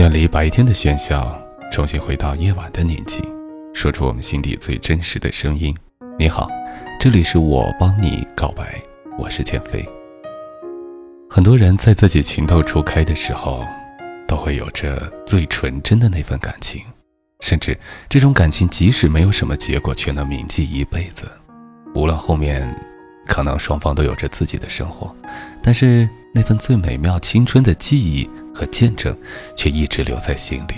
远离白天的喧嚣，重新回到夜晚的宁静，说出我们心底最真实的声音。你好，这里是我帮你告白，我是减肥。很多人在自己情窦初开的时候，都会有着最纯真的那份感情，甚至这种感情即使没有什么结果，却能铭记一辈子。无论后面，可能双方都有着自己的生活，但是那份最美妙青春的记忆。和见证，却一直留在心里。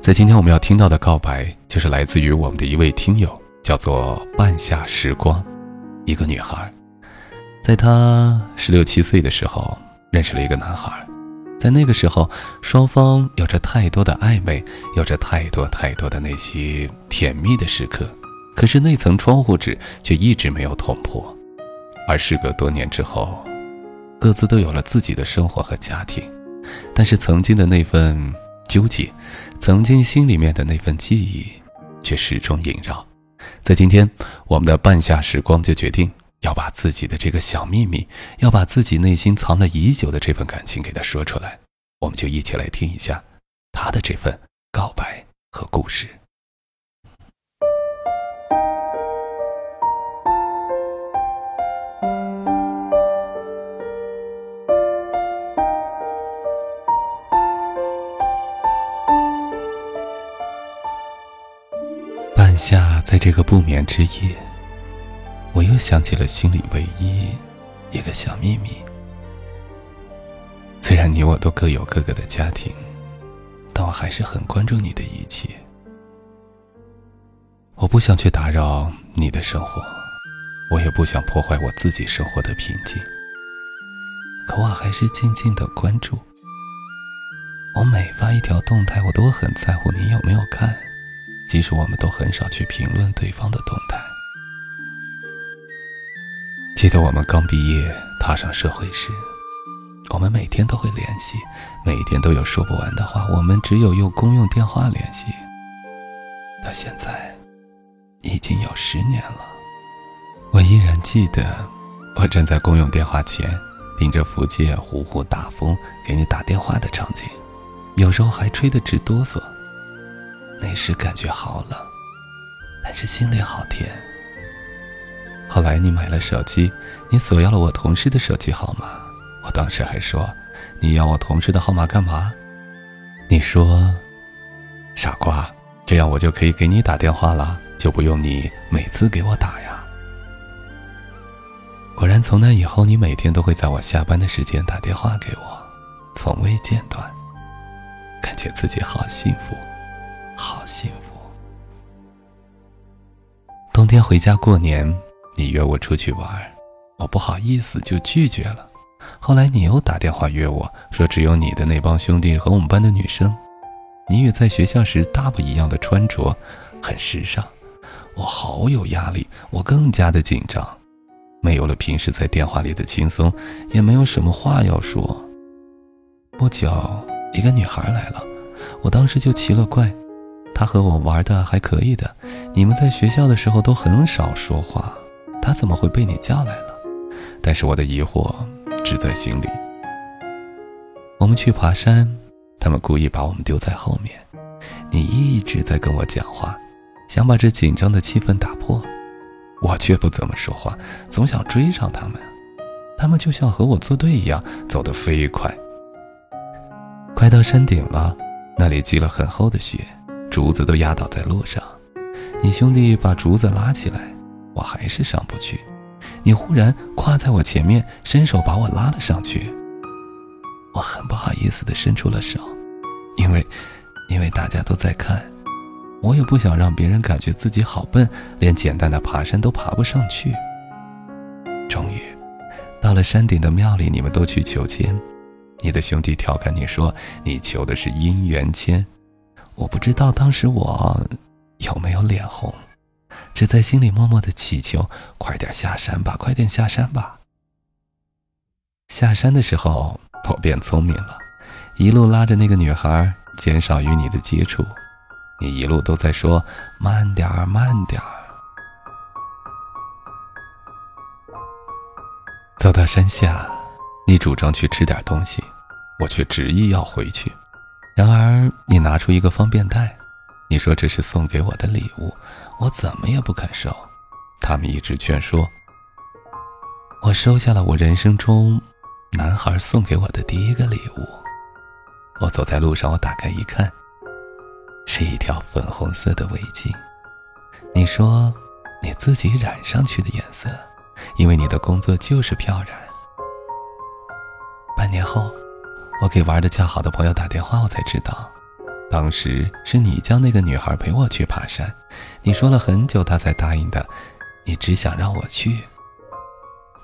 在今天我们要听到的告白，就是来自于我们的一位听友，叫做半夏时光，一个女孩，在她十六七岁的时候认识了一个男孩，在那个时候，双方有着太多的暧昧，有着太多太多的那些甜蜜的时刻，可是那层窗户纸却一直没有捅破。而时隔多年之后，各自都有了自己的生活和家庭。但是曾经的那份纠结，曾经心里面的那份记忆，却始终萦绕。在今天，我们的半夏时光就决定要把自己的这个小秘密，要把自己内心藏了已久的这份感情给他说出来。我们就一起来听一下他的这份告白和故事。这个不眠之夜，我又想起了心里唯一一个小秘密。虽然你我都各有各个的家庭，但我还是很关注你的一切。我不想去打扰你的生活，我也不想破坏我自己生活的平静。可我还是静静的关注。我每发一条动态，我都很在乎你有没有看。即使我们都很少去评论对方的动态。记得我们刚毕业踏上社会时，我们每天都会联系，每天都有说不完的话。我们只有用公用电话联系。到现在，已经有十年了，我依然记得我站在公用电话前，顶着福建呼呼大风给你打电话的场景，有时候还吹得直哆嗦。那时感觉好冷，但是心里好甜。后来你买了手机，你索要了我同事的手机号码。我当时还说，你要我同事的号码干嘛？你说，傻瓜，这样我就可以给你打电话了，就不用你每次给我打呀。果然，从那以后，你每天都会在我下班的时间打电话给我，从未间断，感觉自己好幸福。好幸福！冬天回家过年，你约我出去玩，我不好意思就拒绝了。后来你又打电话约我说，只有你的那帮兄弟和我们班的女生。你与在学校时大不一样的穿着，很时尚。我好有压力，我更加的紧张，没有了平时在电话里的轻松，也没有什么话要说。不久，一个女孩来了，我当时就奇了怪。他和我玩的还可以的，你们在学校的时候都很少说话，他怎么会被你叫来了？但是我的疑惑只在心里。我们去爬山，他们故意把我们丢在后面，你一直在跟我讲话，想把这紧张的气氛打破，我却不怎么说话，总想追上他们，他们就像和我作对一样，走得飞快。快到山顶了，那里积了很厚的雪。竹子都压倒在路上，你兄弟把竹子拉起来，我还是上不去。你忽然跨在我前面，伸手把我拉了上去。我很不好意思地伸出了手，因为，因为大家都在看，我也不想让别人感觉自己好笨，连简单的爬山都爬不上去。终于，到了山顶的庙里，你们都去求签。你的兄弟调侃你说：“你求的是姻缘签。”我不知道当时我有没有脸红，只在心里默默的祈求：快点下山吧，快点下山吧。下山的时候，我变聪明了，一路拉着那个女孩，减少与你的接触。你一路都在说慢点儿，慢点儿。走到山下，你主张去吃点东西，我却执意要回去。然而，你拿出一个方便袋，你说这是送给我的礼物，我怎么也不肯收。他们一直劝说，我收下了我人生中男孩送给我的第一个礼物。我走在路上，我打开一看，是一条粉红色的围巾。你说你自己染上去的颜色，因为你的工作就是漂染。半年后。我给玩的较好的朋友打电话，我才知道，当时是你叫那个女孩陪我去爬山，你说了很久，她才答应的，你只想让我去。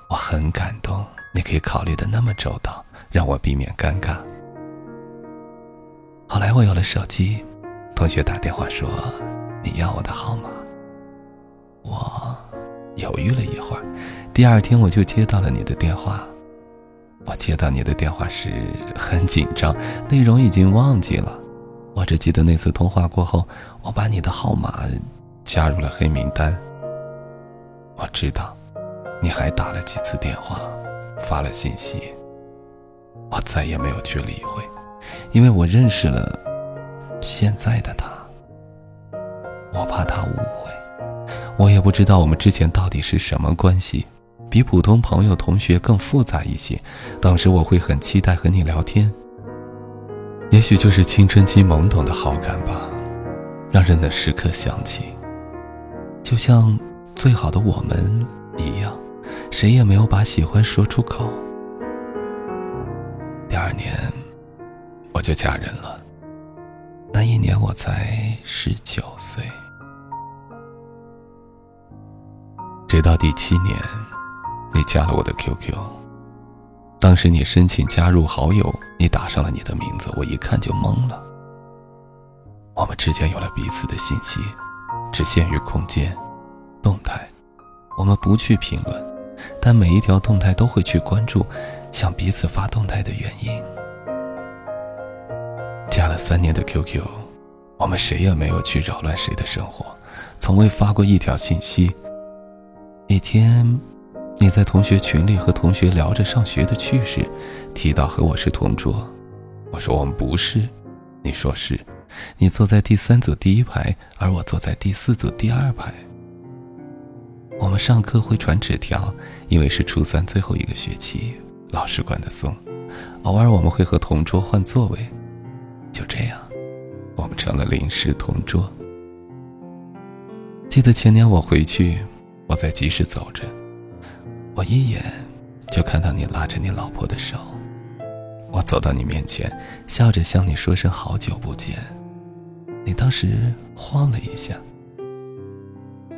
我很感动，你可以考虑的那么周到，让我避免尴尬。后来我有了手机，同学打电话说你要我的号码，我犹豫了一会儿，第二天我就接到了你的电话。我接到你的电话时很紧张，内容已经忘记了。我只记得那次通话过后，我把你的号码加入了黑名单。我知道，你还打了几次电话，发了信息。我再也没有去理会，因为我认识了现在的他。我怕他误会，我也不知道我们之前到底是什么关系。比普通朋友、同学更复杂一些。当时我会很期待和你聊天，也许就是青春期懵懂的好感吧，让人能时刻想起，就像最好的我们一样，谁也没有把喜欢说出口。第二年，我就嫁人了。那一年我才十九岁，直到第七年。你加了我的 QQ，当时你申请加入好友，你打上了你的名字，我一看就懵了。我们之间有了彼此的信息，只限于空间、动态，我们不去评论，但每一条动态都会去关注，向彼此发动态的原因。加了三年的 QQ，我们谁也没有去扰乱谁的生活，从未发过一条信息。一天。你在同学群里和同学聊着上学的趣事，提到和我是同桌，我说我们不是，你说是，你坐在第三组第一排，而我坐在第四组第二排。我们上课会传纸条，因为是初三最后一个学期，老师管得松。偶尔我们会和同桌换座位，就这样，我们成了临时同桌。记得前年我回去，我在集市走着。我一眼就看到你拉着你老婆的手，我走到你面前，笑着向你说声好久不见。你当时慌了一下。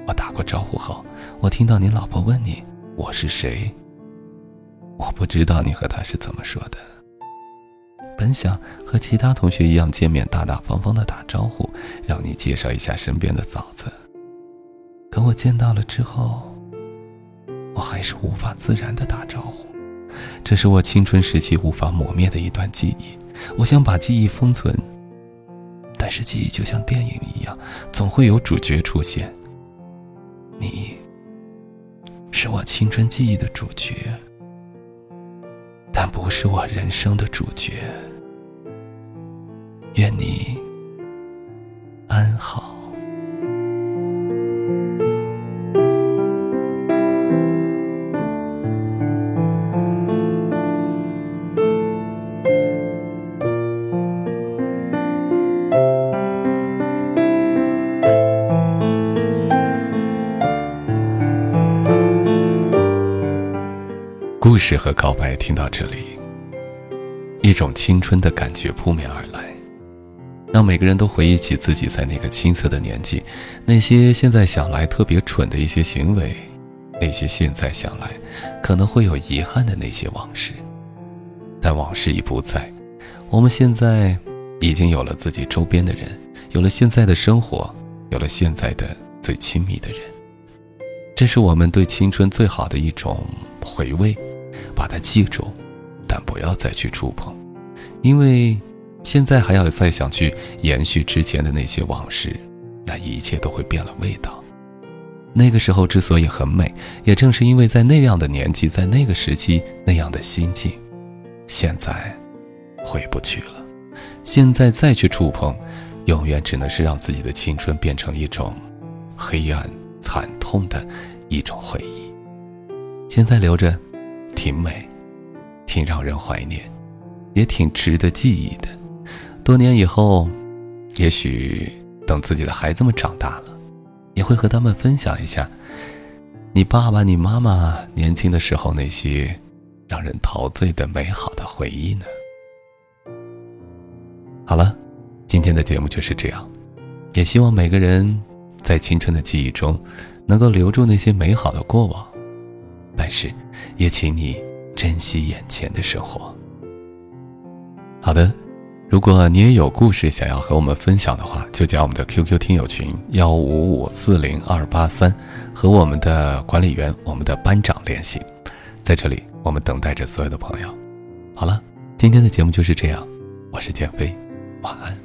我打过招呼后，我听到你老婆问你我是谁。我不知道你和他是怎么说的。本想和其他同学一样见面，大大方方的打招呼，让你介绍一下身边的嫂子。可我见到了之后。我还是无法自然的打招呼，这是我青春时期无法磨灭的一段记忆。我想把记忆封存，但是记忆就像电影一样，总会有主角出现。你，是我青春记忆的主角，但不是我人生的主角。愿你安好。故事和告白听到这里，一种青春的感觉扑面而来，让每个人都回忆起自己在那个青涩的年纪，那些现在想来特别蠢的一些行为，那些现在想来可能会有遗憾的那些往事。但往事已不在，我们现在已经有了自己周边的人，有了现在的生活，有了现在的最亲密的人，这是我们对青春最好的一种回味。把它记住，但不要再去触碰，因为现在还要再想去延续之前的那些往事，那一切都会变了味道。那个时候之所以很美，也正是因为在那样的年纪，在那个时期那样的心境，现在回不去了，现在再去触碰，永远只能是让自己的青春变成一种黑暗、惨痛的一种回忆。现在留着，挺美，挺让人怀念，也挺值得记忆的。多年以后，也许等自己的孩子们长大了，也会和他们分享一下你爸爸、你妈妈年轻的时候那些让人陶醉的美好的回忆呢。好了，今天的节目就是这样，也希望每个人在青春的记忆中能够留住那些美好的过往，但是也请你珍惜眼前的生活。好的。如果你也有故事想要和我们分享的话，就加我们的 QQ 听友群幺五五四零二八三，和我们的管理员、我们的班长联系。在这里，我们等待着所有的朋友。好了，今天的节目就是这样，我是建飞，晚安。